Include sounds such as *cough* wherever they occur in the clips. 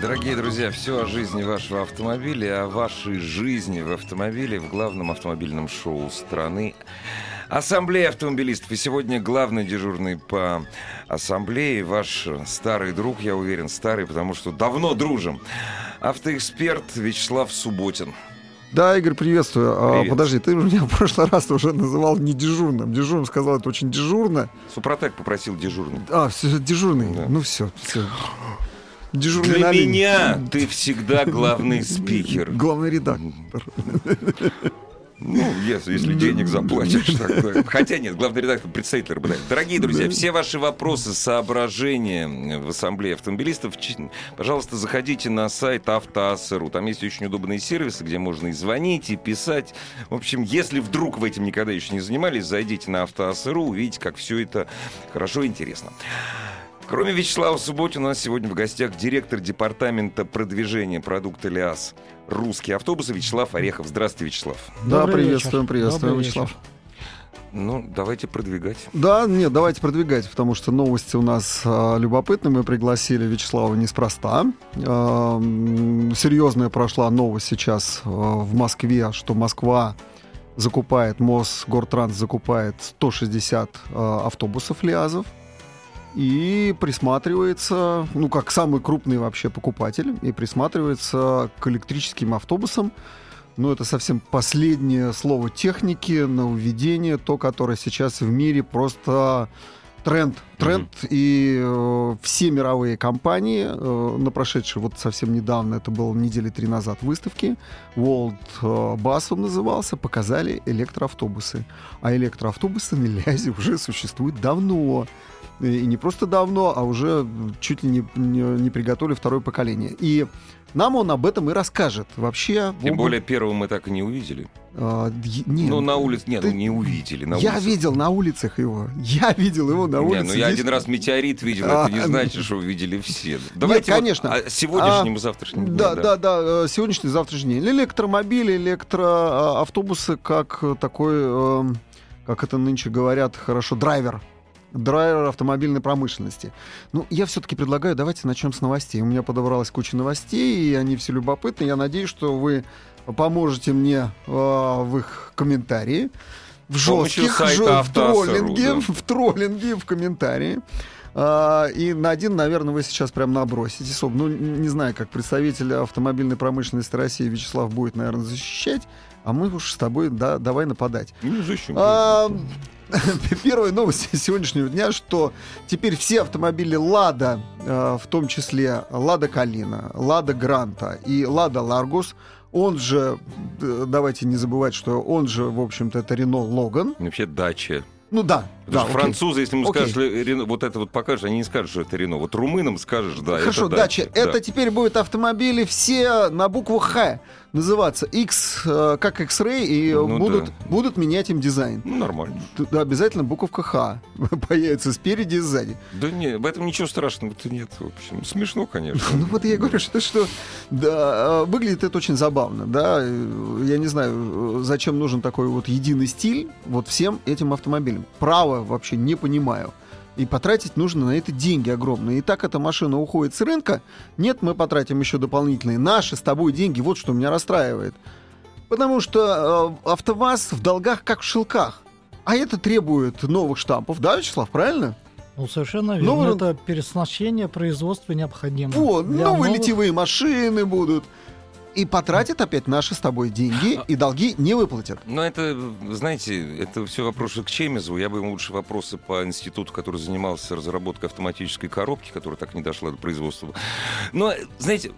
Дорогие друзья, все о жизни вашего автомобиля, о вашей жизни в автомобиле в главном автомобильном шоу страны. Ассамблея автомобилистов. И сегодня главный дежурный по ассамблее, ваш старый друг, я уверен, старый, потому что давно дружим. Автоэксперт Вячеслав Субботин. Да, Игорь, приветствую. А, Привет. подожди, ты меня *laughs* в прошлый раз уже называл не дежурным. Дежурным сказал, это очень дежурно. Супротек попросил дежурным. А, все, дежурный. Да. Ну все, все. Дежурный Для на линии. меня ты всегда главный спикер. Главный редактор. Ну, если, если денег заплатишь. тогда- Хотя нет, главный редактор представитель РБД. Дорогие друзья, все ваши вопросы, соображения в ассамблее автомобилистов, пожалуйста, заходите на сайт автоасру. Там есть очень удобные сервисы, где можно и звонить, и писать. В общем, если вдруг вы этим никогда еще не занимались, зайдите на автоасру, увидите, как все это хорошо и интересно. Кроме Вячеслава Субботина, у нас сегодня в гостях директор департамента продвижения продукта ЛиАЗ «Русские автобусы» Вячеслав Орехов. Здравствуйте, Вячеслав. Да, Добрый приветствуем, вечер. приветствуем, Добрый Вячеслав. вечер. Ну, давайте продвигать. Да, нет, давайте продвигать, потому что новости у нас а, любопытные. Мы пригласили Вячеслава неспроста. М, серьезная прошла новость сейчас а, в Москве, что Москва закупает, Мосгортранс закупает 160 а, автобусов ЛиАЗов и присматривается, ну, как самый крупный вообще покупатель, и присматривается к электрическим автобусам. Ну, это совсем последнее слово техники, нововведение, то, которое сейчас в мире просто тренд. Тренд, и э, все мировые компании э, на прошедшей, вот совсем недавно, это было недели три назад, выставки, World э, Bus он назывался, показали электроавтобусы. А электроавтобусы на *laughs* Лязе уже существуют давно. И не просто давно, а уже чуть ли не, не, не приготовили второе поколение. И нам он об этом и расскажет. Вообще... Тем об- более первого мы так и не увидели. а, нет, ну, на улице... Нет, ты- ну, не увидели. На я улицах. видел на улицах его. Я видел его на Не, улице. ну я Здесь- один раз метеорит видел, А, это не ну. значит, что увидели все. Давайте вот конечно. о сегодняшнем и завтрашнем дне, Да, да, да, э, сегодняшний, завтрашний день. Электромобили, электроавтобусы, как э, такой, э, как это нынче говорят, хорошо, драйвер. Драйвер автомобильной промышленности. Ну, я все-таки предлагаю, давайте начнем с новостей. У меня подобралась куча новостей, и они все любопытны. Я надеюсь, что вы поможете мне э, в их комментарии. В жестких, в Автоаса.ру, троллинге, да. в троллинге, в комментарии. А, И на один, наверное, вы сейчас прям набросите. Ну, не знаю, как представитель автомобильной промышленности России Вячеслав будет, наверное, защищать, а мы уж с тобой да, давай нападать. Ну, зачем? А, *laughs* Первая новость *laughs* сегодняшнего дня, что теперь все автомобили Лада, в том числе Лада Калина, Лада Гранта и Лада Ларгус, он же, э, давайте не забывать, что он же, в общем-то, это Рено Логан. Вообще дача. Ну да, да, окей. французы, если ему Окей. скажешь, э, Рено- вот это вот покажешь, они не скажут, что это Рено. Вот румынам скажешь, да, Хорошо, это дача. дача. Это да. теперь будут автомобили все на букву Х называться. X, э, как X-Ray, и Ну будут, да. будут менять им дизайн. Ну, нормально. Тут обязательно буковка Х *laughs* появится спереди и сзади. Да нет, в этом ничего страшного-то нет, в общем. Смешно, конечно. *laughs* Ну вот я говорю, что, что да, э, выглядит это очень забавно, да. Я не знаю, зачем нужен такой вот единый стиль вот всем этим автомобилям. Право вообще не понимаю. И потратить нужно на это деньги огромные. И так эта машина уходит с рынка. Нет, мы потратим еще дополнительные наши с тобой деньги. Вот что меня расстраивает. Потому что э, АвтоВАЗ в долгах как в шелках. А это требует новых штампов, да, Вячеслав, правильно? Ну, совершенно верно. Новый- Это переоснащение производства необходимо. Вот, новые новых- литьевые машины будут. И потратят опять наши с тобой деньги, и долги не выплатят. Но это, знаете, это все вопросы к Чемезу. Я бы ему лучше вопросы по институту, который занимался разработкой автоматической коробки, которая так не дошла до производства. Но, знаете,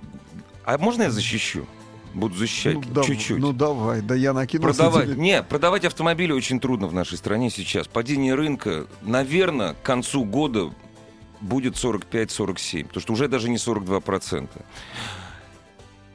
а можно я защищу? Буду защищать Ну, чуть-чуть. ну давай, да я накину. Продавать, не, продавать автомобили очень трудно в нашей стране сейчас. Падение рынка, наверное, к концу года будет 45-47, потому что уже даже не 42%.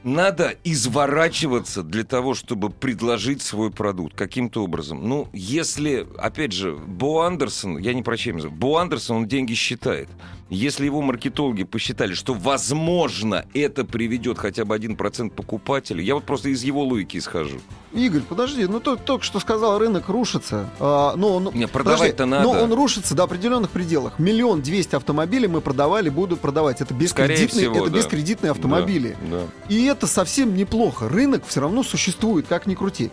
Надо изворачиваться для того, чтобы предложить свой продукт каким-то образом. Ну, если, опять же, Бо Андерсон, я не про чем, Бо Андерсон, он деньги считает. Если его маркетологи посчитали, что, возможно, это приведет хотя бы 1% покупателей, я вот просто из его логики исхожу. Игорь, подожди, ну ты только что сказал, рынок рушится. А, ну, он, Не, продавать-то подожди, надо. Но он рушится до определенных пределах. Миллион двести автомобилей мы продавали, будут продавать. Это Скорее бескредитные, всего, это да. бескредитные автомобили. Да, да. И это совсем неплохо. Рынок все равно существует, как ни крути.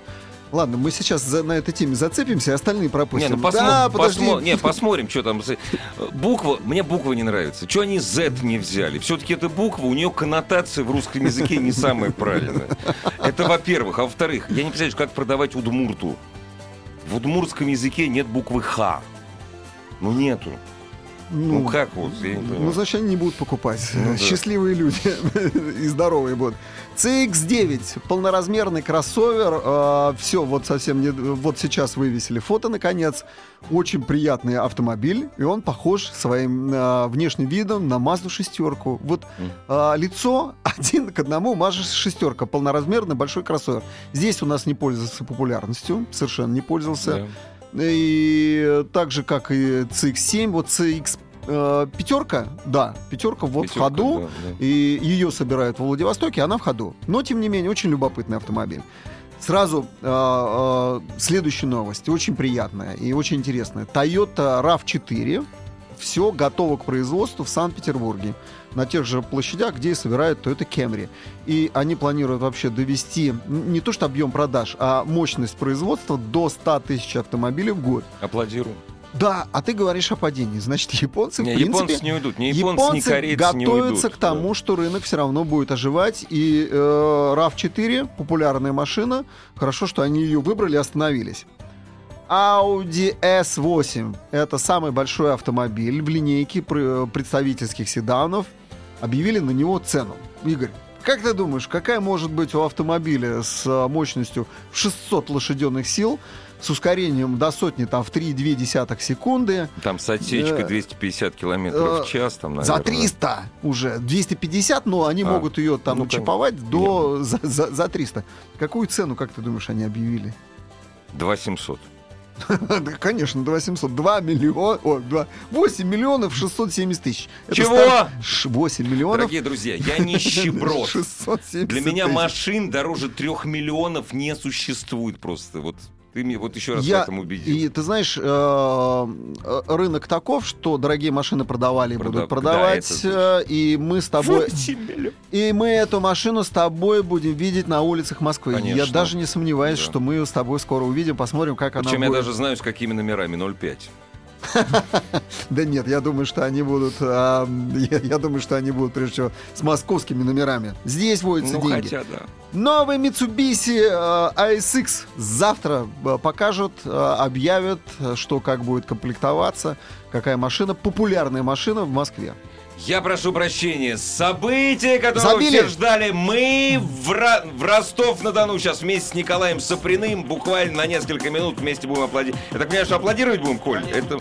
Ладно, мы сейчас за- на этой теме зацепимся, остальные Не, пропустим. ну посмо- да, подожди. посмо- не, посмотрим, что там. Буква, мне буква не нравится. Что они Z не взяли? Все-таки эта буква, у нее коннотация в русском языке не самая правильная. Это во-первых. А во-вторых, я не представляю, как продавать удмурту. В удмуртском языке нет буквы Х. Ну нету. Ну, как вот? Я не Ну, понимаю. они не будут покупать. Ну, да. Счастливые люди *laughs* и здоровые будут. CX-9, полноразмерный кроссовер. все, вот совсем не, вот сейчас вывесили фото, наконец. Очень приятный автомобиль, и он похож своим а, внешним видом на Mazda шестерку. Вот а, лицо *laughs* один к одному Mazda шестерка, полноразмерный большой кроссовер. Здесь у нас не пользовался популярностью, совершенно не пользовался. Да. И так же, как и CX-7, вот CX э, пятерка, да, пятерка вот в Пятерка, ходу, да, да. и ее собирают во Владивостоке, она в ходу. Но, тем не менее, очень любопытный автомобиль. Сразу э, э, следующая новость, очень приятная и очень интересная. Toyota RAV4, все готово к производству в Санкт-Петербурге. На тех же площадях, где и собирают Toyota Camry. И они планируют вообще довести не то что объем продаж, а мощность производства до 100 тысяч автомобилей в год. Аплодирую. Да, а ты говоришь о падении. Значит, японцы, Не, в принципе, японцы не уйдут. Ни японцы, ни японцы корейцы не готовятся уйдут. к тому, что рынок все равно будет оживать. И э, RAV4, популярная машина, хорошо, что они ее выбрали и остановились. Audi S8 — это самый большой автомобиль в линейке пр- представительских седанов. Объявили на него цену. Игорь, как ты думаешь, какая может быть у автомобиля с э, мощностью в 600 лошадиных сил, с ускорением до сотни там, в 3,2 секунды, Там с отсечкой Э, 250 километров э, в час. Там, за наверное. 300 уже. 250, но они А, могут ее там ну, чиповать до, за, за, за 300. Какую цену, как ты думаешь, они объявили? 2700. *laughs* Да, Конечно, 2 700. 2 миллиона... О, 2, 8 миллионов 670 тысяч. Это Чего? стар- Ш- 8 миллионов... Дорогие друзья, я нищеброд. *laughs* 670 Для меня машин дороже трех миллионов не существует просто. Вот ты мне вот еще раз Я- в этом убедил. И ты знаешь, э, э, рынок таков, что дорогие машины продавали и Прода- будут да, продавать. это э, и мы с тобой... 8 миллионов. И мы эту машину с тобой будем видеть на улицах Москвы. Я Конечно. даже не сомневаюсь, Да. что мы ее с тобой скоро увидим, посмотрим, как она Причем я будет. даже знаю, с какими номерами 05. *laughs* Да нет, я думаю, что они будут, а, я, я думаю, что они будут прежде всего с московскими номерами. Здесь водятся Ну, деньги. хотя, да. Новый Mitsubishi ASX завтра э, покажут, объявят, что как будет комплектоваться, какая машина, популярная машина в Москве. Я прошу прощения. Событие, которое Забили. все ждали. Мы в, Ро- в Ростов-на-Дону сейчас вместе с Николаем Саприным буквально на несколько минут вместе будем аплодировать. Я так понимаю, что аплодировать будем, Коль? Это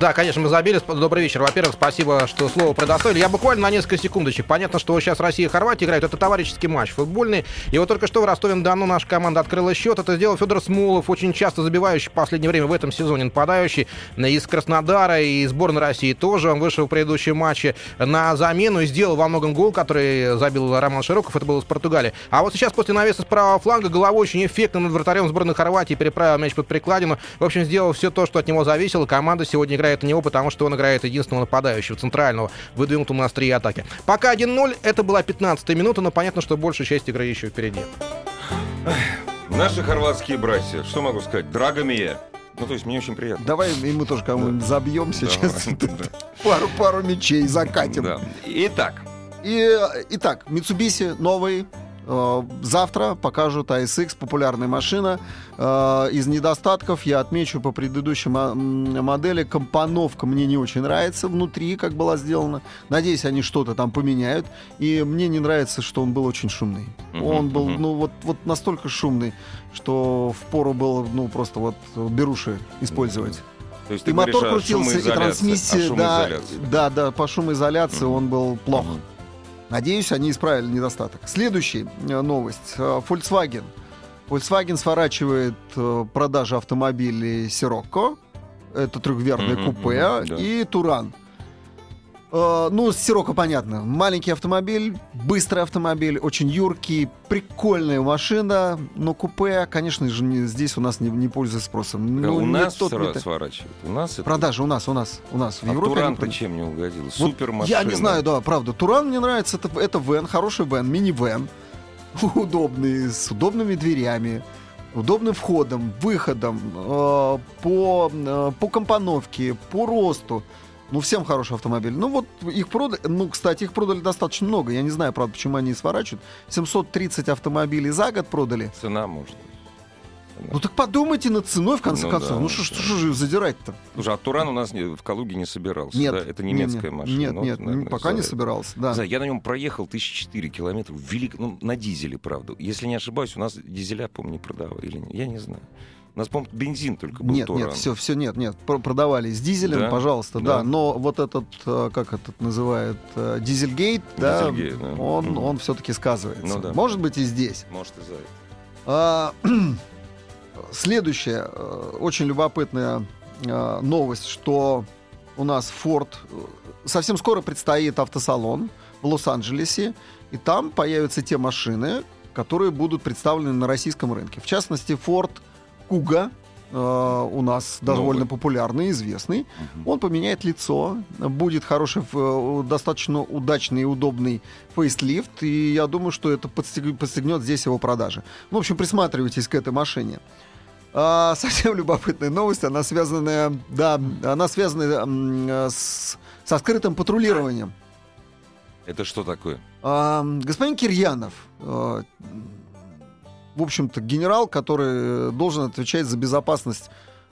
Да, конечно, мы забили. Добрый вечер. Во-первых, спасибо, что слово предоставили. Я буквально на несколько секундочек. Понятно, что сейчас Россия и Хорватия играют. Это товарищеский матч футбольный. И вот только что в Ростове-на-Дону наша команда открыла счет. Это сделал Федор Смолов, очень часто забивающий в последнее время в этом сезоне нападающий из Краснодара и сборной России тоже. Он вышел в предыдущем матче на замену и сделал во многом гол, который забил Роман Широков. Это было с Португалии. А вот сейчас после навеса с правого фланга головой очень эффектно над вратарем сборной Хорватии переправил мяч под прикладину. В общем, сделал все то, что от него зависело. Команда сегодня играет на него, потому что он играет единственного нападающего, центрального, выдвинутого на острие атаки. Пока 1-0, это была 15-я минута, но понятно, что большая часть игры еще впереди. наши хорватские братья. Что могу сказать? Драгомия. Ну, то есть мне очень приятно. Давай и мы тоже кому-нибудь забьем сейчас, *laughs* пару, пару мячей закатим. Да. Итак, И, э, итак, Mitsubishi новый. Э, Завтра покажут ASX, популярная машина. Э, Из недостатков я отмечу по предыдущей м, модели. Компоновка мне не очень нравится внутри, как была сделана. Надеюсь, они что-то там поменяют. И мне не нравится, что он был очень шумный. Мгм, Он был, мгм. ну, вот, вот настолько шумный, что впору было, ну, просто вот беруши использовать. То есть и мотор говоришь крутился, и трансмиссия, да, да, да, по шумоизоляции Мгм. он был плох. Мгм. Надеюсь, они исправили недостаток. Следующая э, новость. Э, Volkswagen. Volkswagen сворачивает э, продажи автомобилей Sirocco. Это трехверное Мгм, купе. да. И Туран. Э, Ну, с Sirocco понятно. Маленький автомобиль, быстрый автомобиль, очень юркий, прикольная машина. Но купе, конечно же, не- здесь у нас не, не пользуется спросом. Ну, у нас тот, сра- сворачивают. У нас это... Продажи у нас, у нас, у нас. В А Европе они Туран-то продают. чем не угодил? Вот Супер машина. Я не знаю, да, правда. Туран мне нравится. Это, это вен, хороший вен, мини-вен. *laughs* Удобный, с удобными дверями, удобным входом, выходом, э, по, э, по компоновке, по росту. Ну, всем хороший автомобиль. Ну, вот их продали, ну, кстати, их продали достаточно много. Я не знаю, правда, почему они сворачивают. 730 автомобилей за год продали. Цена, может быть. Ну, так подумайте над ценой, в конце Ну концов. да, ну, что что же задирать-то? Слушай, а Туран у нас не- в Калуге не собирался. Нет. да? Это не- немецкая не- машина. Нет, Ну, нет, вот, наверное, пока не за- собирался, да. Не знаю, я на нем проехал 1004 километра. Велик... Ну, на дизеле, правда. Если не ошибаюсь, у нас дизеля, помню, не продавали. Или... не- Я не знаю. У нас, по-моему, бензин только был Нет, Туран. нет, все, все, нет, нет. Пр- Продавали с дизелем, Да? пожалуйста, да. Да. Но вот этот, э, как этот называют, э, дизельгейт, да, Дизельгейт, да. он, Мгм. он все-таки сказывается. Ну да. Может быть и здесь. Может, и за это. А, *clears throat* Следующая э, очень любопытная новость, что у нас Ford совсем скоро предстоит автосалон в Лос-Анджелесе, и там появятся те машины, которые будут представлены на российском рынке. В частности, Ford Kuga э, у нас довольно Новый. популярный, известный. Мгм. Он поменяет лицо, будет хороший, э, достаточно удачный и удобный фейслифт, и я думаю, что это подстег- подстегнет здесь его продажи. Ну, в общем, присматривайтесь к этой машине. А, *laughs* совсем любопытная новость, она связана, да, она связана э, с, со скрытым патрулированием. Это что такое? А, господин Кирьянов, в общем-то, генерал, который должен отвечать за безопасность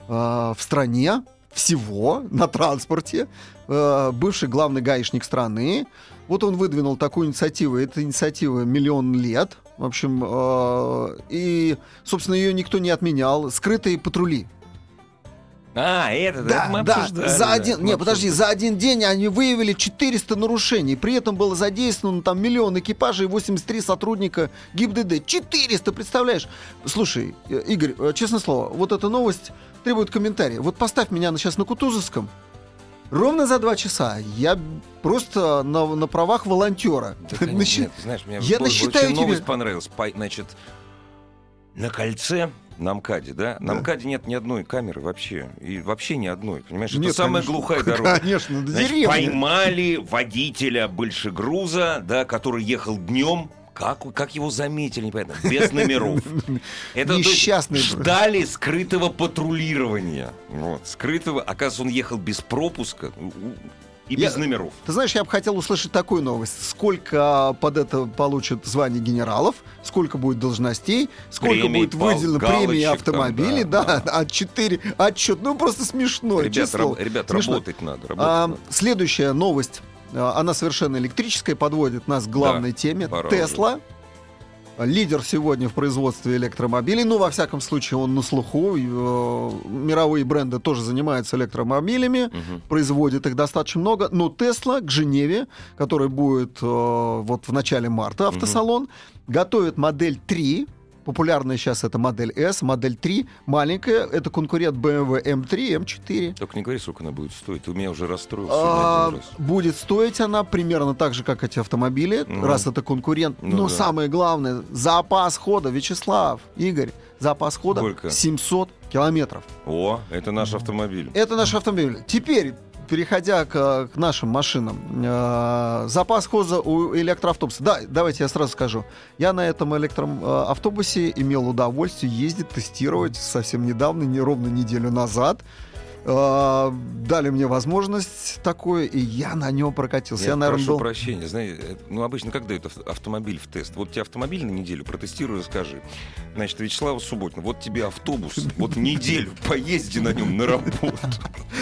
э, в стране, всего, на транспорте, э, бывший главный гаишник страны. Вот он выдвинул такую инициативу. Эта инициатива миллион лет. В общем, э, и, собственно, ее никто не отменял. Скрытые патрули. А, это, Да, это мы да, обсуждали, за да, один, мы не, подожди, за один день они выявили 400 нарушений. При этом было задействовано там миллион экипажей и 83 сотрудника ГИБДД. 400, представляешь? Слушай, э, Игорь, э, честное слово, вот эта новость требует комментария. Вот поставь меня сейчас на Кутузовском. Ровно за два часа я просто на, на правах волонтера. Да, конечно, нет, знаешь, мне Я очень насчитаю тебе- новость понравилась. По- Значит, на кольце, на МКАДе, да? На Да. МКАДе нет ни одной камеры вообще. И вообще ни одной, понимаешь? Нет, это самая конечно. глухая дорога. *laughs* Конечно, до Значит, поймали водителя большегруза, да, который ехал днем. Как, как его заметили, непонятно, без *laughs* номеров. Это, то есть, Несчастный. ждали скрытого патрулирования. Вот, скрытого. Оказывается, он ехал без пропуска и Я- без номеров. Ты знаешь, я бы хотел услышать такую новость. Сколько под это получат звание генералов, сколько будет должностей, сколько Премий, будет пал- выделено премии галочек автомобилей, там, да, да, да. а 4 отчет. Ну, просто смешно. Ребят, честное раб- ребят, Смешно. работать надо. работать А, надо. следующая новость, а, она совершенно электрическая, подводит нас к главной теме. пора Тесла. Лидер сегодня в производстве электромобилей. Ну, во всяком случае, он на слуху. Э, мировые бренды тоже занимаются электромобилями Мгм. производит их достаточно много, но Тесла к Женеве, который будет э, вот в начале марта автосалон, готовит модель 3. Популярная сейчас это модель S, модель 3 маленькая, это конкурент BMW M3, M4. Только не говори, сколько она будет стоить. Ты меня уже расстроил А, раз. будет стоить она примерно так же, как эти автомобили, Мгм. раз это конкурент. Ну Но да. самое главное, запас хода, Вячеслав, Игорь, запас хода Сколько? 700 километров. О, это наш автомобиль. Это наш автомобиль. Теперь, переходя к, к нашим машинам, э, запас хода у электроавтобуса. Да, давайте я сразу скажу. Я на этом электроавтобусе имел удовольствие ездить, тестировать совсем недавно, не ровно неделю назад. Э, дали мне возможность такое, и я на нем прокатился. Я, Я наверное, прошу был... прощения. Знаете, это- ну, обычно как дают ав- автомобиль в тест? Вот тебе автомобиль на неделю, протестируй, расскажи. Значит, Вячеславу Субботину, вот тебе автобус, вот неделю поезди на нем на работу.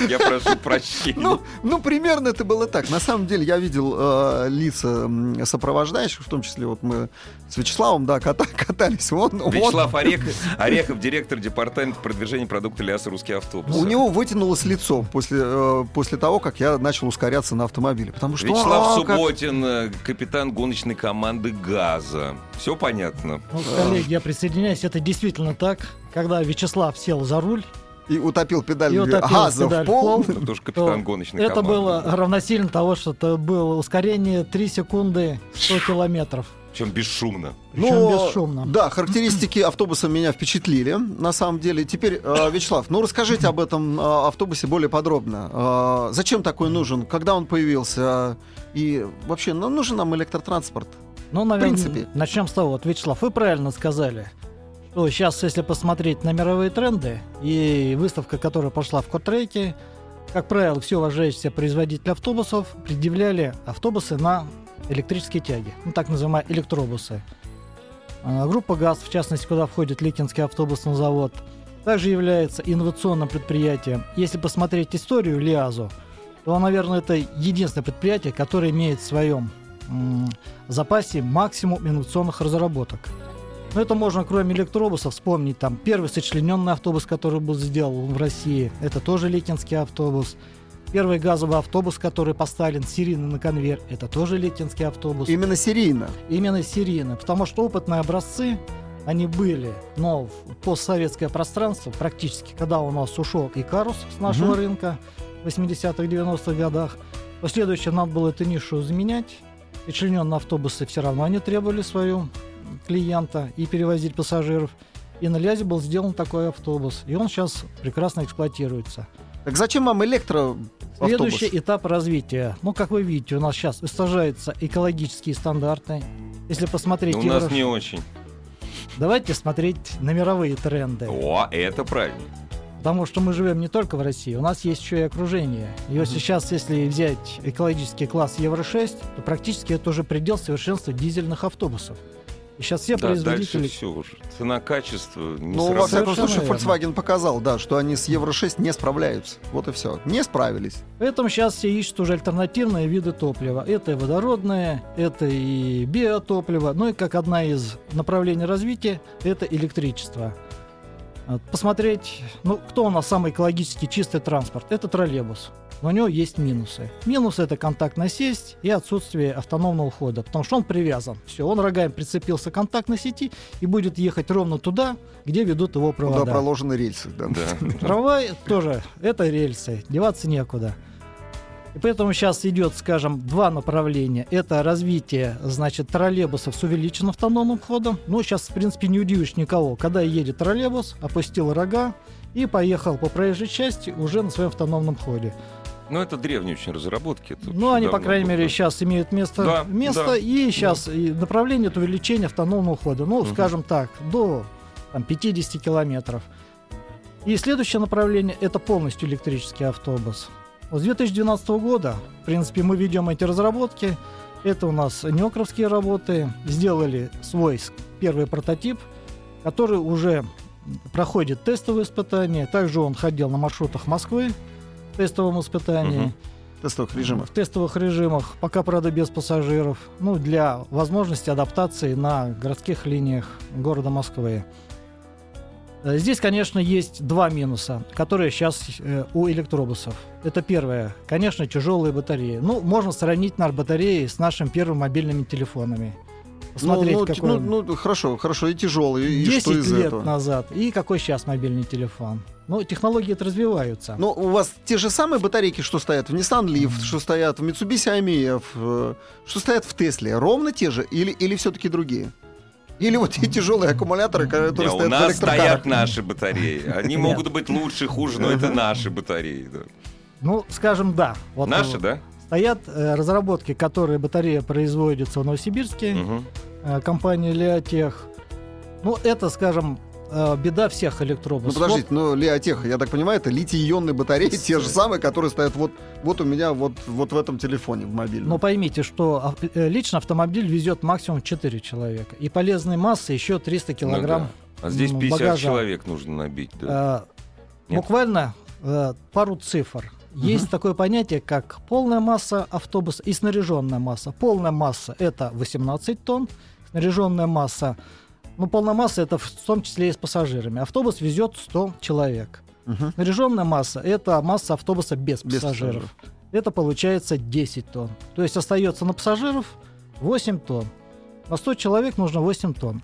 Я прошу прощения. Ну, ну, примерно это было так. На самом деле я видел э, лица сопровождающих, в том числе вот мы с Вячеславом, да, ката- катались. Он, он- Вячеслав Орехов, Орехов, директор департамента продвижения продукта Ляса «Русский автобус». У него вытянулось лицо после, э, после того, как я начал ускоряться на автомобиле. Потому что... Вячеслав а, как- Субботин, э, капитан гоночной команды «Газа». Все понятно. Ну, коллеги, я присоединяюсь, это действительно так. Когда Вячеслав сел за руль, И утопил педаль И утопил газа педаль в пол. пол. Это тоже капитан гоночной это команды. было равносильно того, что это было ускорение 3 секунды 100 километров. Причем бесшумно. Причем Но, бесшумно. Да, характеристики автобуса меня впечатлили, на самом деле. Теперь, э, Вячеслав, ну расскажите об этом э, автобусе более подробно. Э, Зачем такой нужен? Когда он появился? И вообще, ну, нужен нам электротранспорт? Ну, наверное, принципе. начнем с того. Вот, Вячеслав, вы правильно сказали, что сейчас, если посмотреть на мировые тренды и выставка, которая пошла в Котреке, как правило, все уважающиеся производители автобусов предъявляли автобусы на электрические тяги, ну, так называемые электробусы. А, Группа ГАЗ, в частности, куда входит Ликинский автобусный завод, также является инновационным предприятием. Если посмотреть историю ЛиАЗу, то, наверное, это единственное предприятие, которое имеет в своем запасе максимум инновационных разработок. Но это можно, кроме электробусов, вспомнить там первый сочлененный автобус, который был сделан в России. Это тоже Ликинский автобус. Первый газовый автобус, который поставлен серийно на конвейер, это тоже Ликинский автобус. Именно серийно. Именно серийно, потому что опытные образцы, они были, но в постсоветское пространство, практически, когда у нас ушел Икарус с нашего Мгм. рынка в 80-х, 90-х годах, последующее надо было эту нишу заменять. И члененные автобусы все равно они требовали свою клиента и перевозить пассажиров. И на Лязе был сделан такой автобус, и он сейчас прекрасно эксплуатируется. Так зачем вам электроавтобус? Следующий этап развития. Ну, как вы видите, у нас сейчас снижаются экологические стандарты. Если посмотреть У нас Евро- не очень. Давайте смотреть на мировые тренды. О, это правильно. Потому что мы живем не только в России, у нас есть еще и окружение. И вот сейчас, если взять экологический класс Евро-6, то практически это уже предел совершенства дизельных автобусов. И сейчас все Да, производители... дальше все уже. Цена, качество не Ну, во всяком случае. Volkswagen показал, да, что они с Евро-6 не справляются. Вот и все. Не справились. Поэтому сейчас все ищут уже альтернативные виды топлива. Это и водородное, это и биотопливо, ну и как одна из направлений развития, это электричество. Посмотреть, ну, кто у нас самый экологически чистый транспорт? Это троллейбус. Но у него есть минусы. Минус это контактная сеть и отсутствие автономного хода, потому что он привязан. Все, он рогами прицепился к контактной сети и будет ехать ровно туда, где ведут его провода. Куда проложены рельсы. Да. Да. Трамвай тоже это рельсы, деваться некуда. И поэтому сейчас идет, скажем, два направления. Это развитие, значит, троллейбусов с увеличенным автономным ходом. Ну, сейчас, в принципе, не удивишь никого. Когда едет троллейбус, опустил рога и поехал по проезжей части уже на своем автономном ходе. Ну, это древние очень разработки. это Ну, они, по крайней было. мере, сейчас имеют место, Да, место да, и сейчас и направление это увеличение автономного хода. Ну, Мгм. скажем так, до там, 50 километров. И следующее направление это полностью электрический автобус. Вот С 2012 года, в принципе, мы ведем эти разработки. Это у нас неокровские работы. Сделали свой первый прототип, который уже проходит тестовые испытания. Также он ходил на маршрутах Москвы тестовом испытании Мгм. Тестовых режимов. в тестовых режимах, пока, правда, без пассажиров, ну, для возможности адаптации на городских линиях города Москвы. Э, Здесь, конечно, есть два минуса, которые сейчас э, у электробусов. Это первое, конечно, тяжелые батареи. Ну, можно сравнить наши батареи с нашими первыми мобильными телефонами. Посмотреть, ну, ну, какой ну, ну, хорошо, хорошо, и тяжелый. И 10 что из лет этого? назад и какой сейчас мобильный телефон. Ну, технологии это развиваются. Ну, у вас те же самые батарейки, что стоят в Nissan Leaf, что стоят в Mitsubishi AMF, э, что стоят в Тесле, ровно те же или, или все-таки другие? Или вот те тяжелые аккумуляторы, которые у стоят в нас электрокарах? стоят наши батареи. Они Нет. могут быть лучше, хуже, но это наши батареи. да. Ну, скажем, да. Вот, Наши, э, да? Стоят э, разработки, которые батарея производится в Новосибирске, Мгм. э, компания Леотех. Ну, это, скажем, э, беда всех Ну, электробусов. подождите, ну, Леотех, я так понимаю, это литий-ионные батареи, те же самые, которые стоят вот, вот у меня вот, вот в этом телефоне, в мобильном. Но поймите, что ав- э, лично автомобиль везет максимум 4 человека. И полезной массы еще 300 Ну килограмм. да. А здесь м, 50 багажа. человек нужно набить. да. Э, Нет? Буквально э, пару цифр. Есть такое понятие, как полная масса автобуса и снаряженная масса. Полная масса это 18 тонн, снаряженная масса, ну, полная масса это в том числе и с пассажирами. Автобус везет 100 человек. Мгм. Снаряженная масса – это масса автобуса без, Без пассажиров. Это получается 10 тонн. То есть остается на пассажиров 8 тонн. На 100 человек нужно 8 тонн.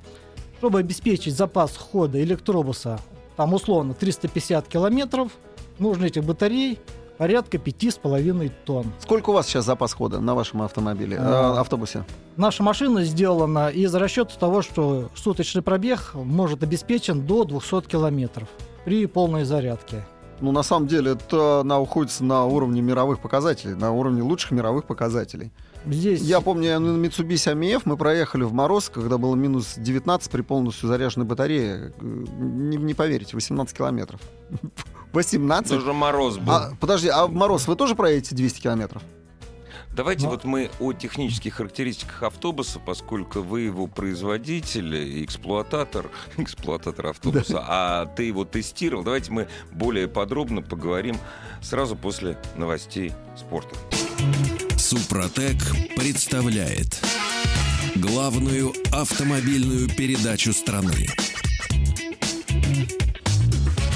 Чтобы обеспечить запас хода электробуса, там условно 350 километров, нужно этих батарей порядка 5,5 тонн. Сколько у вас сейчас запас хода на вашем автомобиле, А. автобусе? Наша машина сделана из расчета того, что суточный пробег может обеспечен до 200 километров при полной зарядке. Ну, на самом деле, это находится на уровне мировых показателей, на уровне лучших мировых показателей. Здесь Я помню, на Mitsubishi AMF мы проехали в мороз, когда было минус 19 при полностью заряженной батарее. Э, Не, не поверите, 18 километров. *laughs* 18? Тоже мороз был. А, подожди, а в мороз вы тоже проедете 200 километров? Давайте Ну. вот мы о технических характеристиках автобуса, поскольку вы его производитель и эксплуататор, *laughs* эксплуататор автобуса, а ты его тестировал. Давайте мы более подробно поговорим сразу после новостей спорта. Супротек представляет главную автомобильную передачу страны.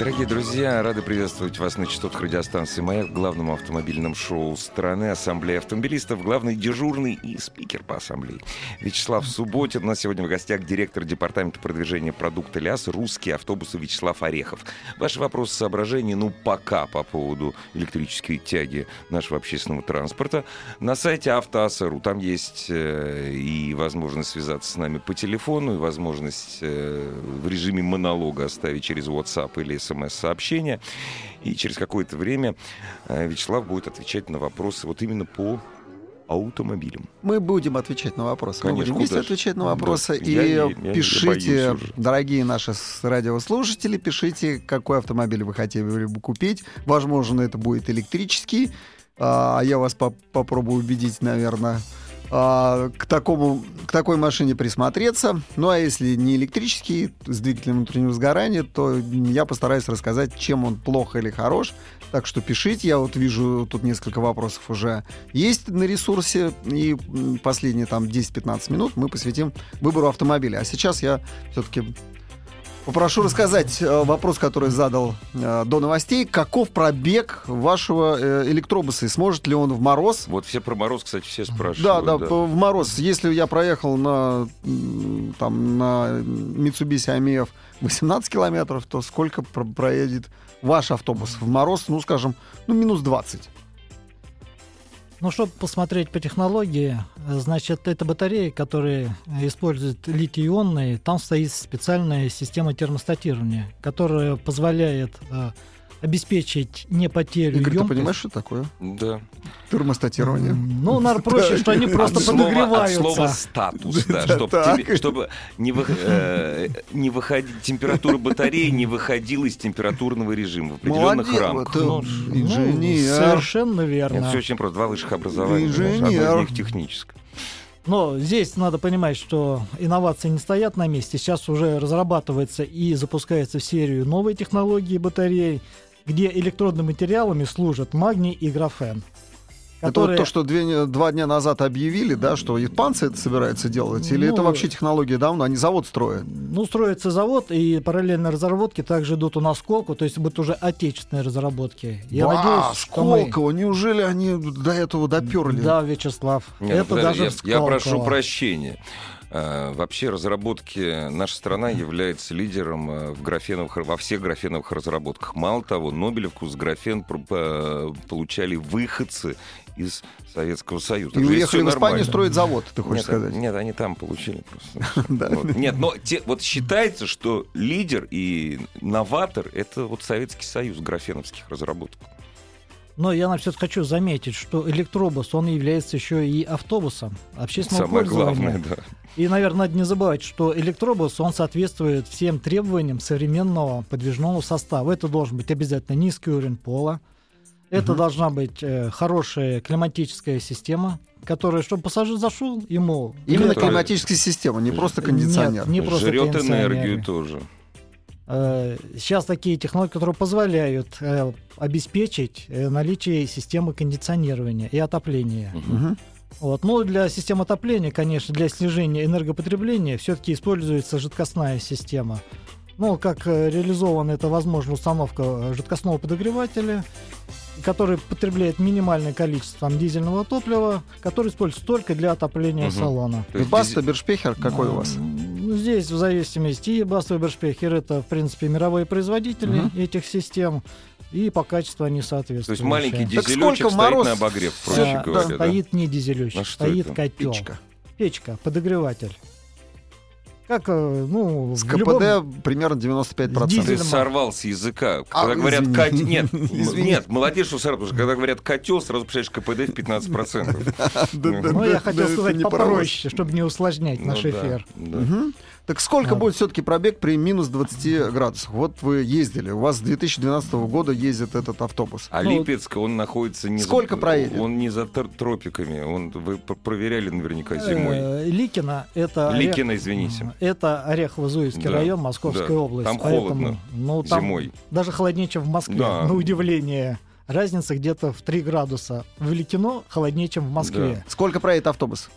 Дорогие друзья, рады приветствовать вас на частотах радиостанции «Маяк» в главном автомобильном шоу страны «Ассамблея автомобилистов», главный дежурный и спикер по ассамблее. Вячеслав Субботин. У нас сегодня в гостях директор департамента продвижения продукта ЛЯС «Русские автобусы» Вячеслав Орехов. Ваши вопросы, соображения, ну, пока по поводу электрической тяги нашего общественного транспорта на сайте автоаса.ру. Там есть э, и возможность связаться с нами по телефону, и возможность э, в режиме монолога оставить через WhatsApp или смс-сообщение. И через какое-то время э, Вячеслав будет отвечать на вопросы вот именно по автомобилям. Мы будем отвечать на вопросы. Мы Конечно, будем вместе отвечать на Да. вопросы. Я и я пишите, дорогие наши радиослушатели, пишите, какой автомобиль вы хотели бы купить. Возможно, это будет электрический. А я вас поп- попробую убедить, наверное, а, к, такому, к такой машине присмотреться. Ну а если не электрический, с двигателем внутреннего сгорания, то я постараюсь рассказать, чем он плох или хорош. Так что пишите, я вот вижу тут несколько вопросов уже есть на ресурсе, и последние там 10-15 минут мы посвятим выбору автомобиля. А сейчас я все-таки попрошу рассказать э, вопрос, который задал э, до новостей. Каков пробег вашего э, электробуса и сможет ли он в мороз Вот все про мороз, кстати, все да, спрашивают. да, п- в мороз. Если я проехал на, там, на Mitsubishi AMF 18 километров, то сколько про- проедет ваш автобус в мороз, ну, скажем, ну, минус 20? Ну, чтобы посмотреть по технологии, значит, это батареи, которые используют литий-ионные, там стоит специальная система термостатирования, которая позволяет э, обеспечить не потерю Игорь, ты ёмкости. понимаешь, что такое? Да. Термостатирование. Ну, *laughs* наверное, проще, что они просто слова, от подогреваются. слова статус, да, чтобы, не, э, выходить, температура батареи не выходила из температурного режима в определенных Молодец, рамках. э, Ну, инженер. совершенно Нет, верно. все очень просто. Два высших образования. Инженер. Одно из них техническое. Но здесь надо понимать, что инновации не стоят на месте. Сейчас уже разрабатывается и запускается в серию новые технологии батарей, где электродными материалами служат магний и графен. Это вот которые- то, что две два дня назад объявили, да, что испанцы это собираются делать? Или Ну, это вообще технология давно? Они завод строят? Ну, строится завод, и параллельно разработки также идут у нас Сколку, то есть будут уже отечественные разработки. Я Ба, надеюсь, что мы- Сколково, неужели они до этого доперли? Да, Вячеслав. Не, ну, это подожди, даже я, в я прошу Сколково. прощения. А, Вообще разработки наша страна является лидером э, в графеновых, во всех графеновых разработках. Мало того, Нобелевку с графен э, получали выходцы из Советского Союза. И уехали в Испанию строить завод, ты хочешь нет, сказать? Нет, они там получили просто. *laughs* Нет, но вот считается, что лидер и новатор — это вот Советский Союз графеновских разработок. Но я все хочу заметить, что электробус, он является еще и автобусом общественного Самое пользования. главное, да. И, наверное, надо не забывать, что электробус, он соответствует всем требованиям современного подвижного состава. Это должен быть обязательно низкий уровень пола. Это Мгм. должна быть э, хорошая климатическая система, которая, чтобы пассажир зашел, ему... Именно Это- климатическая система, не просто кондиционер. Нет, не просто Жрет кондиционеры. энергию тоже. Э, Сейчас такие технологии, которые позволяют э, обеспечить э, наличие системы кондиционирования и отопления. Мгм. Вот. Ну, для системы отопления, конечно, для снижения энергопотребления все-таки используется жидкостная система. Ну, как реализована эта возможная установка жидкостного подогревателя, который потребляет минимальное количество там, дизельного топлива, который используется только для отопления Мгм. салона. То есть Баста, Бершпехер, какой у вас? Ну, Здесь в зависимости и Баста и Бершпехер это, в принципе, мировые производители Мгм. этих систем, и по качеству они То соответствуют. есть маленький дизелечек сколько стоит мороз на обогрев, проще да, говоря. да? стоит не дизелечек, А что стоит это? котел. Печка. Печка, подогреватель. Как, э, ну, С в любом- КПД примерно 95%. С Ты сорвал с языка. А, Когда говорят извини. котел... Нет, *laughs* Извини. нет, молодец, что сорвал. потому что Когда говорят котел, сразу представляешь КПД в 15%. *laughs* Ну, я хотел сказать попроще, чтобы не усложнять Ну наш эфир. Да. Так сколько Да. будет все-таки пробег при минус 20 градусах? Вот вы ездили, у вас с 2012 года ездит этот автобус. А Ну, Липецк, он находится не Сколько за... проедет? Он не за тр- тропиками. Он... Вы проверяли наверняка зимой. Э, Ликино это орех- Ликино, извините. Это Орехово-Зуевский Да, район, Московская да. область. Там поэтому, холодно ну, там зимой. Даже холоднее, чем в Москве, Да. на удивление. Разница где-то в 3 градуса. В Ликино холоднее, чем в Москве. Сколько проедет автобус?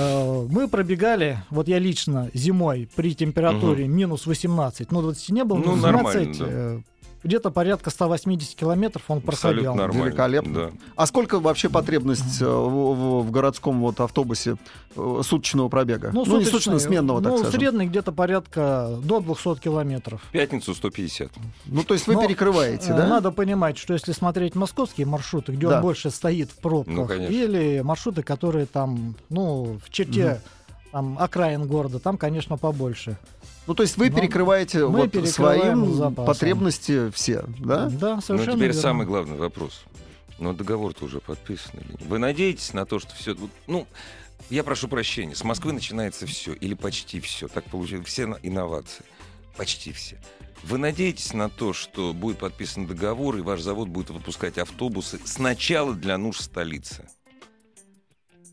Э, Мы пробегали, вот я лично зимой при температуре минус 18, ну 20 не было, Ну, минус нормально, 17, да. Где-то порядка 180 километров он проходил. Абсолютно нормально. Великолепно. Да. А сколько вообще потребность э, в, в- в городском вот автобусе э, суточного пробега? Ну, не суточный, суточного, сменного, так ну, скажем. средний где-то порядка до 200 километров. В пятницу 150. Ну, то есть вы Но, перекрываете, Э, да? Надо понимать, что если смотреть московские маршруты, где Да. он больше стоит в пробках, Ну, конечно. или маршруты, которые там, ну, в черте там, окраин города, там, конечно, побольше. Ну, то есть вы Но перекрываете мы вот своим запасом. потребности все, да? Да, Ну, совершенно теперь верно. самый главный вопрос. Но договор-то уже подписан или нет? Вы надеетесь на то, что все... Ну, я прошу прощения, с Москвы начинается все, или почти все. Так получается, все инновации. Почти все. Вы надеетесь на то, что будет подписан договор, и ваш завод будет выпускать автобусы сначала для нужд столицы?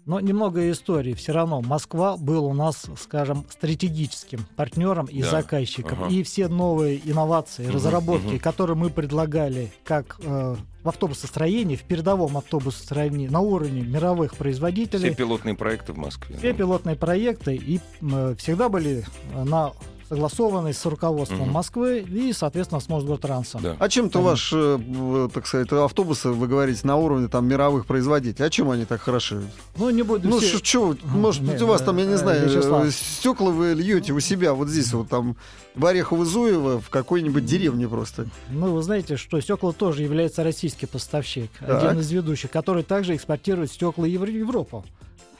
Но немного истории. Все равно Москва был у нас, скажем, стратегическим партнером и Да. заказчиком. Ага. И все новые инновации, разработки, мгм. которые мы предлагали как э, в автобусостроении, в передовом автобусостроении на уровне мировых Все производителей, пилотные проекты в Москве. все да. пилотные проекты и э, всегда были э, на согласованы с руководством Мгм. Москвы и, соответственно, с Мосгортрансом. Да. А чем-то ваш, э, в- так сказать, автобусы, вы говорите, на уровне там мировых производителей. А чем они так хороши? Ну, не буду Ну, все- что, может быть, у вас там, я не э, знаю, Вячеслав. стекла вы льете у себя вот здесь, вот там, в Орехово-Зуево, в какой-нибудь деревне просто. Ну, вы знаете, что стекла тоже является российский поставщик, Так. один из ведущих, который также экспортирует стекла в Европу.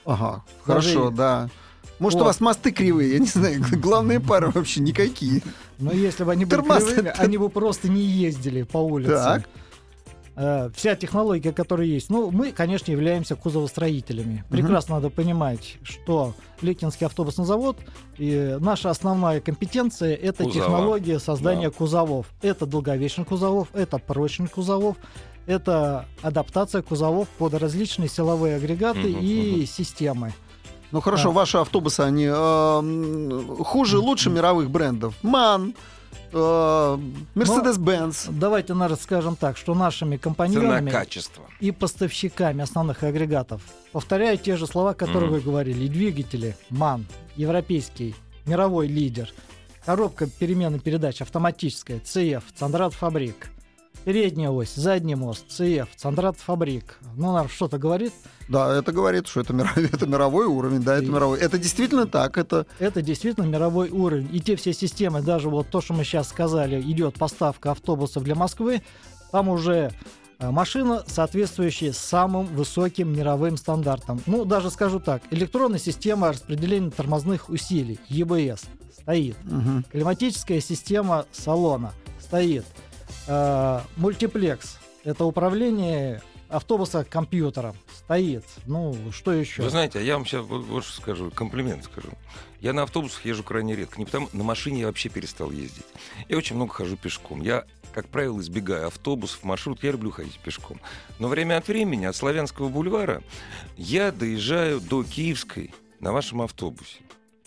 Ага, Даже хорошо, да. Может, у Вот. вас мосты кривые, я не знаю, *laughs* главные пары вообще никакие. Но если бы они были Тормоз- кривыми, они бы просто не ездили по улице. Так. Э, Вся технология, которая есть. Ну, мы, конечно, являемся кузовостроителями. Прекрасно надо понимать, что Лекинский автобусный завод, и наша основная компетенция — это Кузова. технология создания кузовов. Это долговечных кузовов, это прочных кузовов, это адаптация кузовов под различные силовые агрегаты Мгм, и системы. Ну хорошо, Да. ваши автобусы, они э, хуже, лучше мировых брендов. МАН, э, Мерседес-Бенц. Давайте, наверное, скажем так, что нашими компаньонами и поставщиками основных агрегатов. Повторяю те же слова, которые Мгм. вы говорили. Двигатели, МАН, европейский, мировой лидер. Коробка перемены передач автоматическая, ЦФ, Цандрат Фабрик. Передняя ось, задний мост, ЦФ, Цандрат Фабрик. Ну, нам что-то говорит. Да, это говорит, что это, мировой, *laughs* это мировой уровень, да, это И- мировой. Это действительно так, это... Это действительно мировой уровень. И те все системы, даже вот то, что мы сейчас сказали, идет поставка автобусов для Москвы, там уже э, машина, соответствующая самым высоким мировым стандартам. Ну, даже скажу так, электронная система распределения тормозных усилий, ЕБС, стоит. Мгм. Климатическая система салона стоит. Э, Мультиплекс, это управление автобуса компьютером, стоит. Ну, что еще? Вы знаете, а я вам сейчас вот, что скажу, комплимент скажу. Я на автобусах езжу крайне редко. Не потому, на машине я вообще перестал ездить. Я очень много хожу пешком. Я, как правило, избегаю автобусов, маршрут. Я люблю ходить пешком. Но время от времени от Славянского бульвара я доезжаю до Киевской на вашем автобусе.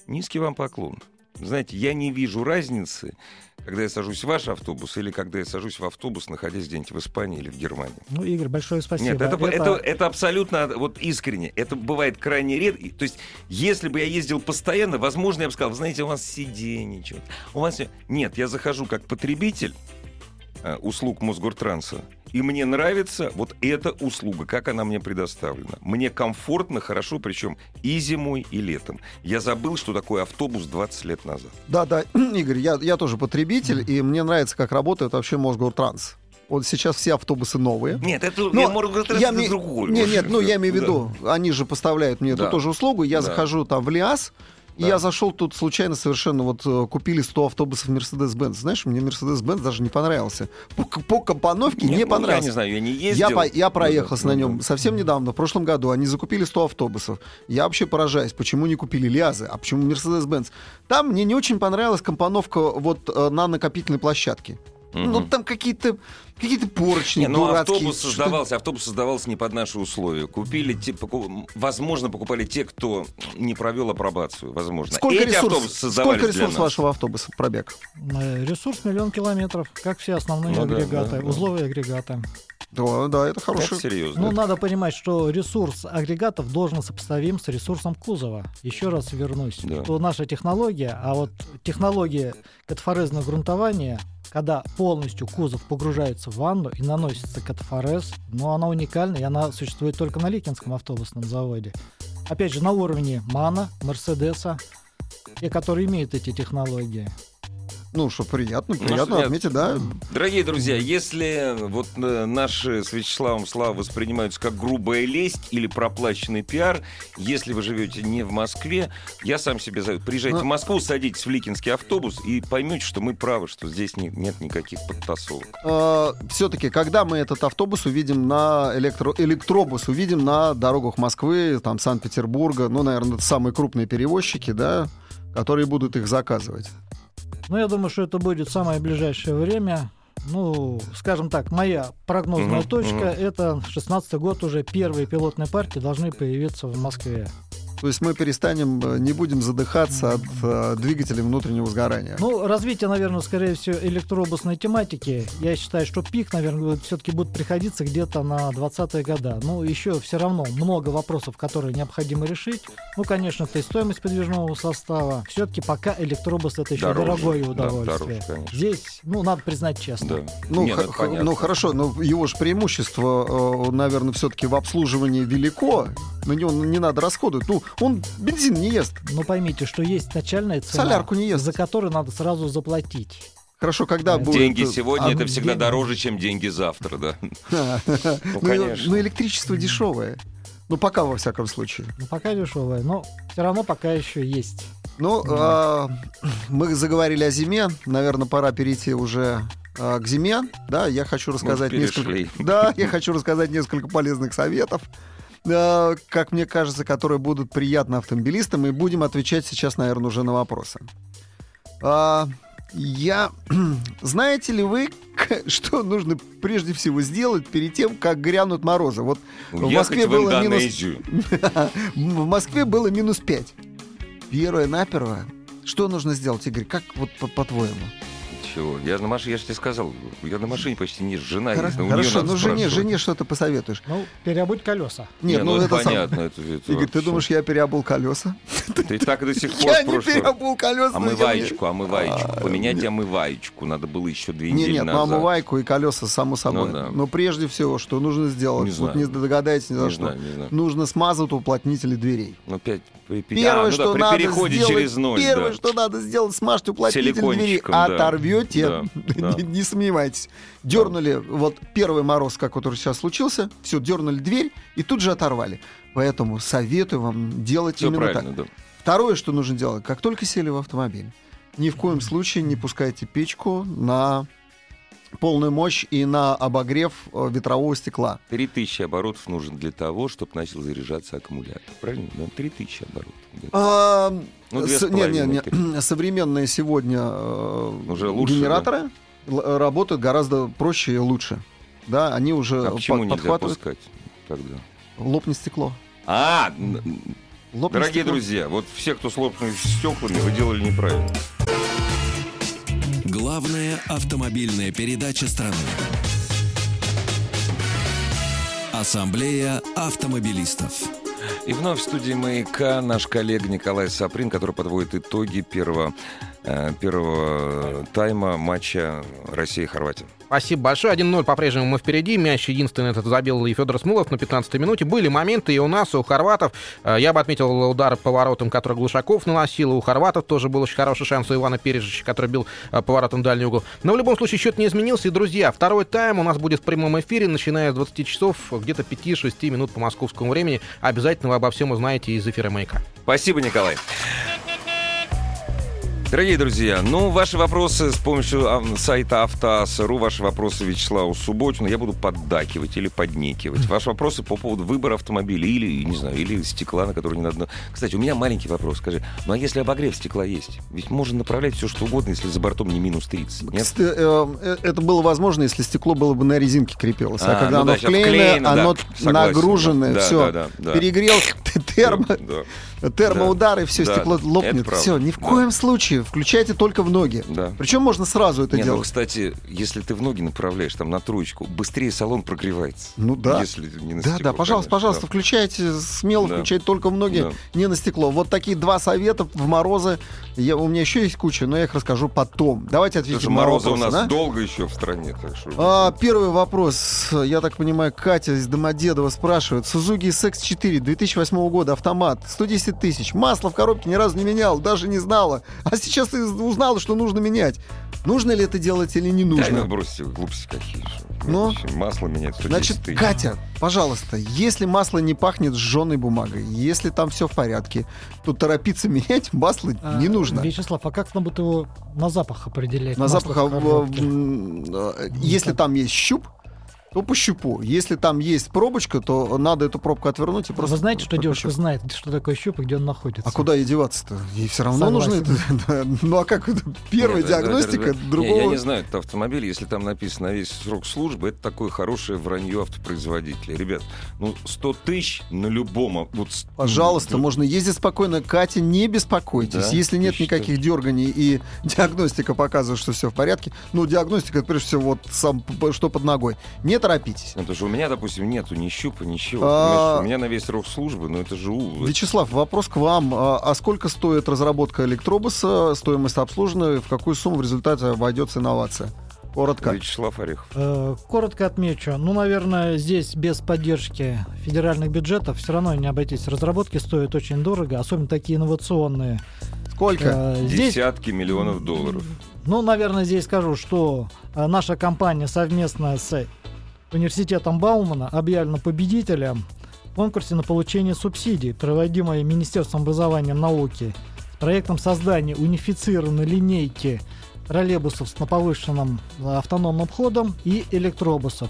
Низкий вам поклон. Знаете, я не вижу разницы, когда я сажусь в ваш автобус или когда я сажусь в автобус, находясь где-нибудь в Испании или в Германии. Ну, Игорь, большое спасибо. Нет, это, это... Это, абсолютно вот искренне. Это бывает крайне редко. То есть, если бы я ездил постоянно, возможно, я бы сказал, вы знаете, у вас сиденье, что у вас... Нет, я захожу как потребитель услуг Мосгортранса, и мне нравится вот эта услуга, как она мне предоставлена. Мне комфортно, хорошо, причем и зимой, и летом. Я забыл, что такое автобус 20 лет назад. Да, да, *clears throat* Игорь, я, я тоже потребитель, и мне нравится, как работает вообще Мосгортранс. Вот сейчас все автобусы новые. Нет, это Но я, я ми... другой. Нет, нет, ну я имею в виду, да. они же поставляют мне да. эту тоже услугу. Я да. захожу там в Лиас, да. я зашел тут случайно совершенно, вот э, купили 100 автобусов Mercedes-Benz. Знаешь, мне Mercedes-Benz даже не понравился. По, по компоновке не ну, понравился. Я не знаю, я не ездил. Я, по, я проехался да, на нем совсем недавно, в прошлом году. Они закупили 100 автобусов. Я вообще поражаюсь, почему не купили Лиазы, а почему Mercedes-Benz. Там мне не очень понравилась компоновка вот э, на накопительной площадке. Угу. Ну, там какие-то какие-то поручни, не, ну, дурацкие. автобус создавался, автобус создавался не под наши условия. Купили, те, покуп... возможно, покупали те, кто не провел апробацию, возможно. Сколько Эти ресурс, сколько ресурс вашего автобуса пробег? Э, ресурс миллион километров, как все основные ну, агрегаты, да, да, узловые агрегаты. Да, да, это хорошо. Это серьезно. Ну, надо понимать, что ресурс агрегатов должен сопоставим с ресурсом кузова. Еще раз вернусь, да. что наша технология, а вот технология катафорезного грунтования когда полностью кузов погружается в ванну и наносится катафорез, но она уникальна, и она существует только на Ликинском автобусном заводе. Опять же, на уровне МАНа, Мерседеса, те, которые имеют эти технологии. Ну, что приятно, ну, приятно ну, отметить, да. Дорогие друзья, если вот э, наши с Вячеславом слова воспринимаются как грубая лесть или проплаченный пиар, если вы живете не в Москве, я сам себе зову. Приезжайте Но... в Москву, садитесь в Ликинский автобус и поймете, что мы правы, что здесь не, нет никаких подтасовок. А, все-таки, когда мы этот автобус увидим на электро... электробус, увидим на дорогах Москвы, там, Санкт-Петербурга, ну, наверное, это самые крупные перевозчики, да, которые будут их заказывать. Ну, я думаю, что это будет самое ближайшее время. Ну, скажем так, моя прогнозная mm-hmm. точка mm-hmm. это 16 год уже первые пилотные партии должны появиться в Москве. То есть мы перестанем, э, не будем задыхаться от э, двигателей внутреннего сгорания. Ну, развитие, наверное, скорее всего, электробусной тематики. Я считаю, что пик, наверное, все-таки будет приходиться где-то на 20-е годы. Ну, еще все равно много вопросов, которые необходимо решить. Ну, конечно, это и стоимость подвижного состава. Все-таки пока электробус это еще дороже, дорогое удовольствие. Да, дороже, Здесь, ну, надо признать честно. Да. Ну, Нет, х- ну, хорошо, но его же преимущество, э, наверное, все-таки в обслуживании велико. На него не надо расходовать. Ну, он бензин не ест. Но поймите, что есть начальная цена, Солярку не ест. за которую надо сразу заплатить. Хорошо, когда будет... Деньги сегодня а, это всегда деньги... дороже, чем деньги завтра, да. *laughs* Ну, конечно. Но электричество дешевое. Ну, пока, во всяком случае. Ну, пока дешевое, но все равно пока еще есть. Ну, э, мы заговорили о зиме. Наверное, пора перейти уже э, к зиме. Да, я хочу рассказать несколько... *laughs* Да, я *laughs* хочу рассказать несколько полезных советов э, как мне кажется, которые будут приятны автомобилистам, и будем отвечать сейчас, наверное, уже на вопросы. А, я... *clears throat* Знаете ли вы, *laughs* что нужно прежде всего сделать перед тем, как грянут морозы? Вот в Москве было минус... *laughs* в Москве было минус 5. Первое наперво. Что нужно сделать, Игорь? Как вот по-твоему? -по чего? Я на машине, я же тебе сказал, я на машине почти не жена Хорошо, ездит, хорошо ну жене, жене что то посоветуешь? Ну, переобуть колеса. Нет, не, ну, ну это понятно. Сам... Это, это Игорь, ты думаешь, я переобул колеса? Ты так до сих пор Я не переобул колеса. Омываечку, омываечку. А, Поменять омываечку надо было еще две недели назад. Нет, ну омывайку и колеса, само собой. Но прежде всего, что нужно сделать? Вот не догадаетесь ни за что. Нужно смазать уплотнители дверей. Ну, пять Первое, что надо сделать, первое, что надо сделать, смажьте уплотнитель двери, оторвете, *laughs* не сомневайтесь. Дернули, вот первый мороз, как который сейчас случился, все, дернули дверь и тут же оторвали. Поэтому советую вам делать все именно так. Да. Второе, что нужно делать, как только сели в автомобиль, ни в коем случае не пускайте печку на полную мощь и на обогрев э, ветрового стекла. 3000 оборотов нужен для того, чтобы начал заряжаться аккумулятор. Правильно? Да, 3000 оборотов. А, ну, с, не, не, не, *clears throat* современные сегодня э, уже лучше, генераторы да? работают гораздо проще и лучше. Да, они уже а почему под, нельзя пускать тогда? Лопнет стекло. А, Лопнет дорогие друзья, вот все, кто с лопнутыми стеклами, вы делали неправильно. Главная автомобильная передача страны. Ассамблея автомобилистов. И вновь в студии «Маяка» наш коллега Николай Саприн, который подводит итоги первого, первого тайма матча Россия-Хорватия. Спасибо большое. 1-0 по-прежнему мы впереди. Мяч единственный этот забил и Федор Смулов на 15-й минуте. Были моменты и у нас, и у хорватов. Э, я бы отметил удар поворотом, который Глушаков наносил. У хорватов тоже был очень хороший шанс у Ивана Пережича, который бил э, поворотом в дальний угол. Но в любом случае счет не изменился. И, друзья, второй тайм у нас будет в прямом эфире, начиная с 20 часов, где-то 5-6 минут по московскому времени. Обязательно вы обо всем узнаете из эфира «Маяка». Спасибо, Николай. Дорогие друзья, ну, ваши вопросы с помощью сайта Автоас.ру, ваши вопросы Вячеславу Субботину, я буду поддакивать или поднекивать. Ваши вопросы по поводу выбора автомобиля или, не знаю, или стекла, на который не надо... Кстати, у меня маленький вопрос. Скажи, ну а если обогрев стекла есть? Ведь можно направлять все, что угодно, если за бортом не минус 30. Нет? Э, э, Это было возможно, если стекло было бы на резинке крепилось. А, А, когда ну оно да, вклеено, вклеено, да, оно согласен, нагруженное, да, все, да, да, да. перегрел *laughs* термо, Да, термоудар, и все, Да, стекло лопнет. Все, ни в Да. коем случае. Включайте только в ноги. да. Причем можно сразу это Не, ну, делать. кстати, если ты в ноги направляешь, там, на троечку, быстрее салон прогревается. Ну да. Если не на Да, стекло, да, пожалуйста, конечно, пожалуйста, да. включайте, смело Да. включайте только в ноги, Да. не на стекло. Вот такие два совета в морозы. Я, у меня еще есть куча, но я их расскажу потом. Давайте ответим на морозы у нас да? долго еще в стране, так что... А, первый вопрос. Я так понимаю, Катя из Домодедова спрашивает. Сузуки SX4 2008 года, автомат, 110 тысяч. Масло в коробке ни разу не менял, даже не знала. А сейчас ты узнала, что нужно менять. Нужно ли это делать или не Да, нужно? ну, бросьте, глупости какие. что. Ну? Вообще, Масло менять 110 Значит, тысяч. Катя, пожалуйста, если масло не пахнет сжженной бумагой, если там все в порядке, то торопиться *laughs* менять масло А, не нужно. Вячеслав, а как нам будет его на запах определять? На Масло запах, в а, м, э, если там есть щуп, то по щупу. Если там есть пробочка, то надо эту пробку отвернуть и просто... Вы знаете, что по девушка знает, что такое щуп и где он находится? А куда ей деваться-то? Ей все равно нужно это. *laughs* да. Ну а как? Первая Нет, диагностика, другого... я не знаю, это автомобиль, если там написано на весь срок службы, это такое хорошее вранье автопроизводителя. Ребят, ну 100 тысяч на любом... Вот, Пожалуйста, ну, можно ездить спокойно. Катя, не беспокойтесь. Да? Если нет никаких дерганий и *laughs* диагностика показывает, что все в порядке, ну, диагностика, это прежде всего, вот сам, что под ногой. Не торопитесь. Ну, потому что у меня, допустим, нету ни щупа, ничего. А-? У меня на весь срок службы, ну это же... у- Вячеслав, вопрос к вам. А, а сколько стоит разработка электробуса, стоимость обслуживания, в какую сумму в результате обойдется инновация? Коротко. Вячеслав Орехов. Э, Коротко отмечу. Ну, наверное, здесь без поддержки федеральных бюджетов все равно не обойтись. Разработки стоят очень дорого, особенно такие инновационные. Сколько? Э, Здесь, Десятки миллионов долларов. ну, наверное, здесь скажу, что э, наша компания совместно с университетом Баумана объявлена победителем в конкурсе на получение субсидий, проводимой Министерством образования и науки с проектом создания унифицированной линейки троллейбусов с повышенным э, автономным ходом и электробусов.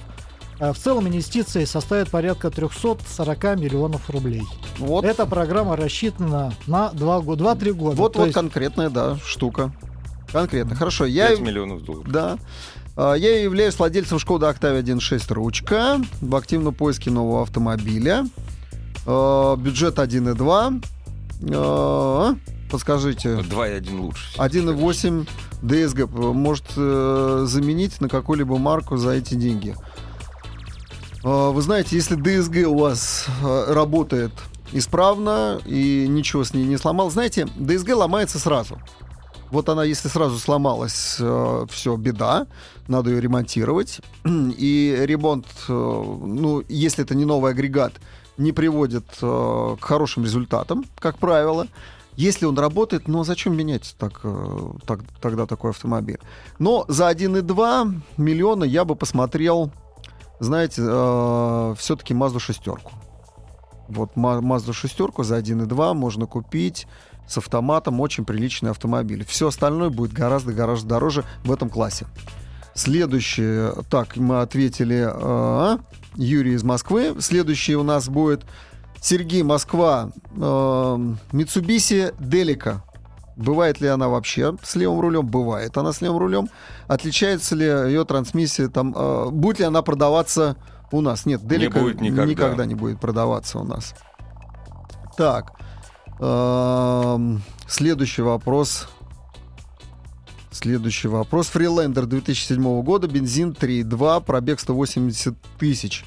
Э, В целом инвестиции составят порядка 340 миллионов рублей. Вот, Эта программа рассчитана на 2 года, 2-3 года. вот, вот есть конкретная, да, штука. Конкретно. Хорошо, я... 5 миллионов долларов. Да. А, Я являюсь владельцем Шкода Octavia 1.6 ручка в активном поиске нового автомобиля. А, Бюджет 1.2. А, Подскажите. 2,1 лучше. 1.8 DSG может э, заменить на какую-либо марку за эти деньги. Вы знаете, если DSG у вас э, работает исправно и ничего с ней не сломал, знаете, DSG ломается сразу. Вот она, если сразу сломалась, все, беда, надо ее ремонтировать. *clears throat* И ремонт, э, ну, если это не новый агрегат, не приводит э, к хорошим результатам, как правило. Если он работает, ну зачем менять так, э, так- тогда такой автомобиль? Но за 1,2 миллиона я бы посмотрел, знаете, все-таки Mazda шестерку. Вот Mazda шестерку за 1,2 можно купить с автоматом, очень приличный автомобиль. Все остальное будет гораздо-гораздо дороже в этом классе. Следующее, так, мы ответили э, Юрий из Москвы. Следующий у нас будет Сергей Москва, э, Mitsubishi Delica. Бывает ли она вообще с левым рулем? Бывает она с левым рулем. Отличается ли ее трансмиссия? Там, э, будет ли она продаваться у нас? Нет, Delica будет никогда. не будет продаваться у нас. Так. эм, следующий вопрос. Следующий вопрос. Фрилендер 2007 года, бензин 3.2, пробег 180 тысяч.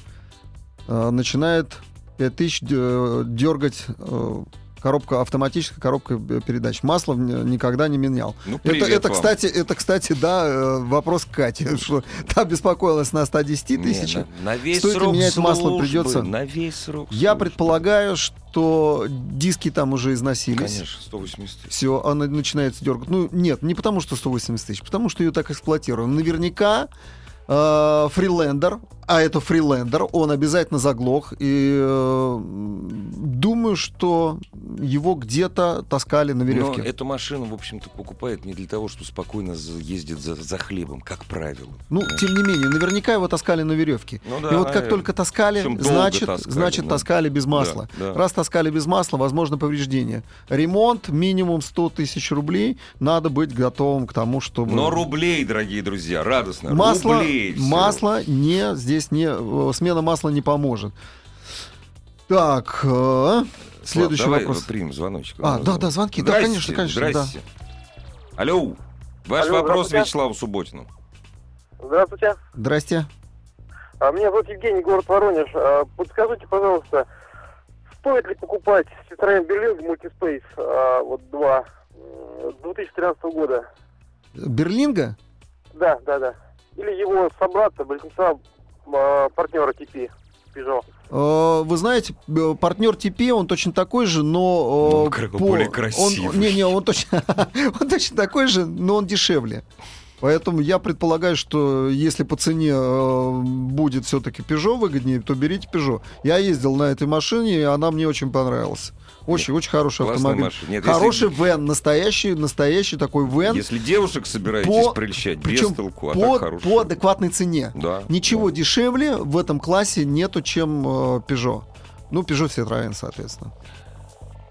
Э, начинает 5 тысяч э, дергать э, коробка, автоматическая коробка э, передач. Масло никогда не менял. Ну, Это, это, вам. кстати, это, кстати, да, э, вопрос к Кате, *laughs* что та беспокоилась на 110 Не, тысяч. на, на весь Стоит срок менять масло службы, придется? На весь срок Я службы. предполагаю, что диски там уже износились. Конечно, 180 тысяч. Все, она начинается дергать. Ну, нет, не потому что 180 тысяч, потому что ее так эксплуатируем. Наверняка э, фрилендер, а это фрилендер, он обязательно заглох. И э, думаю, что его где-то таскали на веревке. Но эту машину, в общем-то, покупают не для того, что спокойно ездит за, за хлебом, как правило. Ну, тем не менее, наверняка его таскали на веревке. Ну да, и вот как наверное. только таскали, Причем значит, таскали, значит да. таскали без масла. Да, да. Раз таскали без масла, возможно повреждение. Ремонт минимум 100 тысяч рублей. Надо быть готовым к тому, чтобы... Но рублей, дорогие друзья, радостно. Масло, рублей масло не здесь не э, смена масла не поможет. Так, э, Слав, следующий давай вопрос. примем звоночек. А, да, да, звонки, да, Здрасте, конечно, конечно, да. Здрасте. Алло, ваш Алло, вопрос. Вячеславу Субботину. Здравствуйте. Здрасте. А, Меня зовут Евгений, город Воронеж. А, Подскажите, пожалуйста, стоит ли покупать Citroёn Berlingo Multispace а, вот 2 м, 2013 года? Берлинга? Да, да, да. Или его собрата, большинства а, партнера TP Peugeot. Э, Вы знаете, партнер ТП, он точно такой же, но... э, Ну, кра- более красивый. Он, не, не, он точно, *laughs* он точно такой же, но он дешевле. Поэтому я предполагаю, что если по цене э, будет все-таки Peugeot выгоднее, то берите Peugeot. Я ездил на этой машине, и она мне очень понравилась. Очень, очень хороший Классная автомобиль. машина. Нет, Хороший вен, настоящий, настоящий такой вен. Если девушек собираетесь По- прельщать, причем без толку, а по, так хороший. по адекватной цене. Да. Ничего да. дешевле в этом классе нету, чем э, Peugeot. Ну, Peugeot Citroёn, соответственно.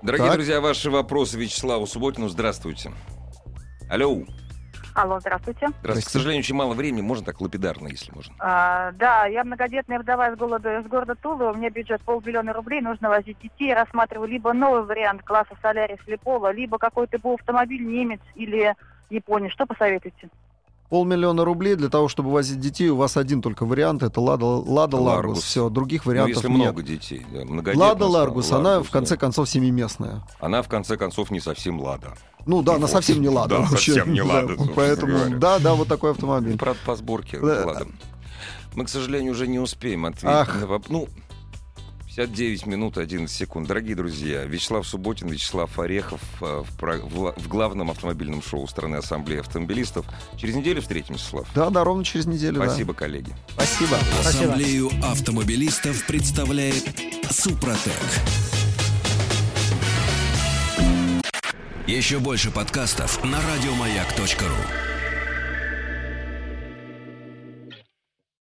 Дорогие Так. друзья, ваши вопросы Вячеславу Субботину. Здравствуйте. Алло. Алло, здравствуйте. Здравствуйте. К сожалению, очень мало времени. Можно так лапидарно, если можно. А, да, я многодетная вдова из города, из города Тулы. У меня бюджет полмиллиона рублей. Нужно возить детей. Рассматриваю либо новый вариант класса Солярис или Пола, либо какой-то был автомобиль немец или японец. Что посоветуете? Полмиллиона рублей для того, чтобы возить детей, у вас один только вариант, это Лада, Лада Ларгус. Ларгус. Все, других Ну, вариантов если нет. много детей. Да, Лада Ларгус, она Ларгус, в конце да. концов семиместная. Она, в конце концов, не совсем Лада. Ну да, она совсем не Лада. Да, вообще. совсем не Да, Лада, Поэтому, говоря. да, да, вот такой автомобиль. Правда, по сборке Да. Лада. Мы, к сожалению, уже не успеем ответить Ах. на вопрос. Ну, 59 минут 11 секунд. Дорогие друзья, Вячеслав Субботин, Вячеслав Орехов э, в, в в главном автомобильном шоу страны Ассамблеи автомобилистов. Через неделю встретимся, Слав. Да, да, ровно через неделю. да. Спасибо, коллеги. Спасибо. Спасибо. Ассамблею автомобилистов представляет Супротек. Еще больше подкастов на радиомаяк.ру.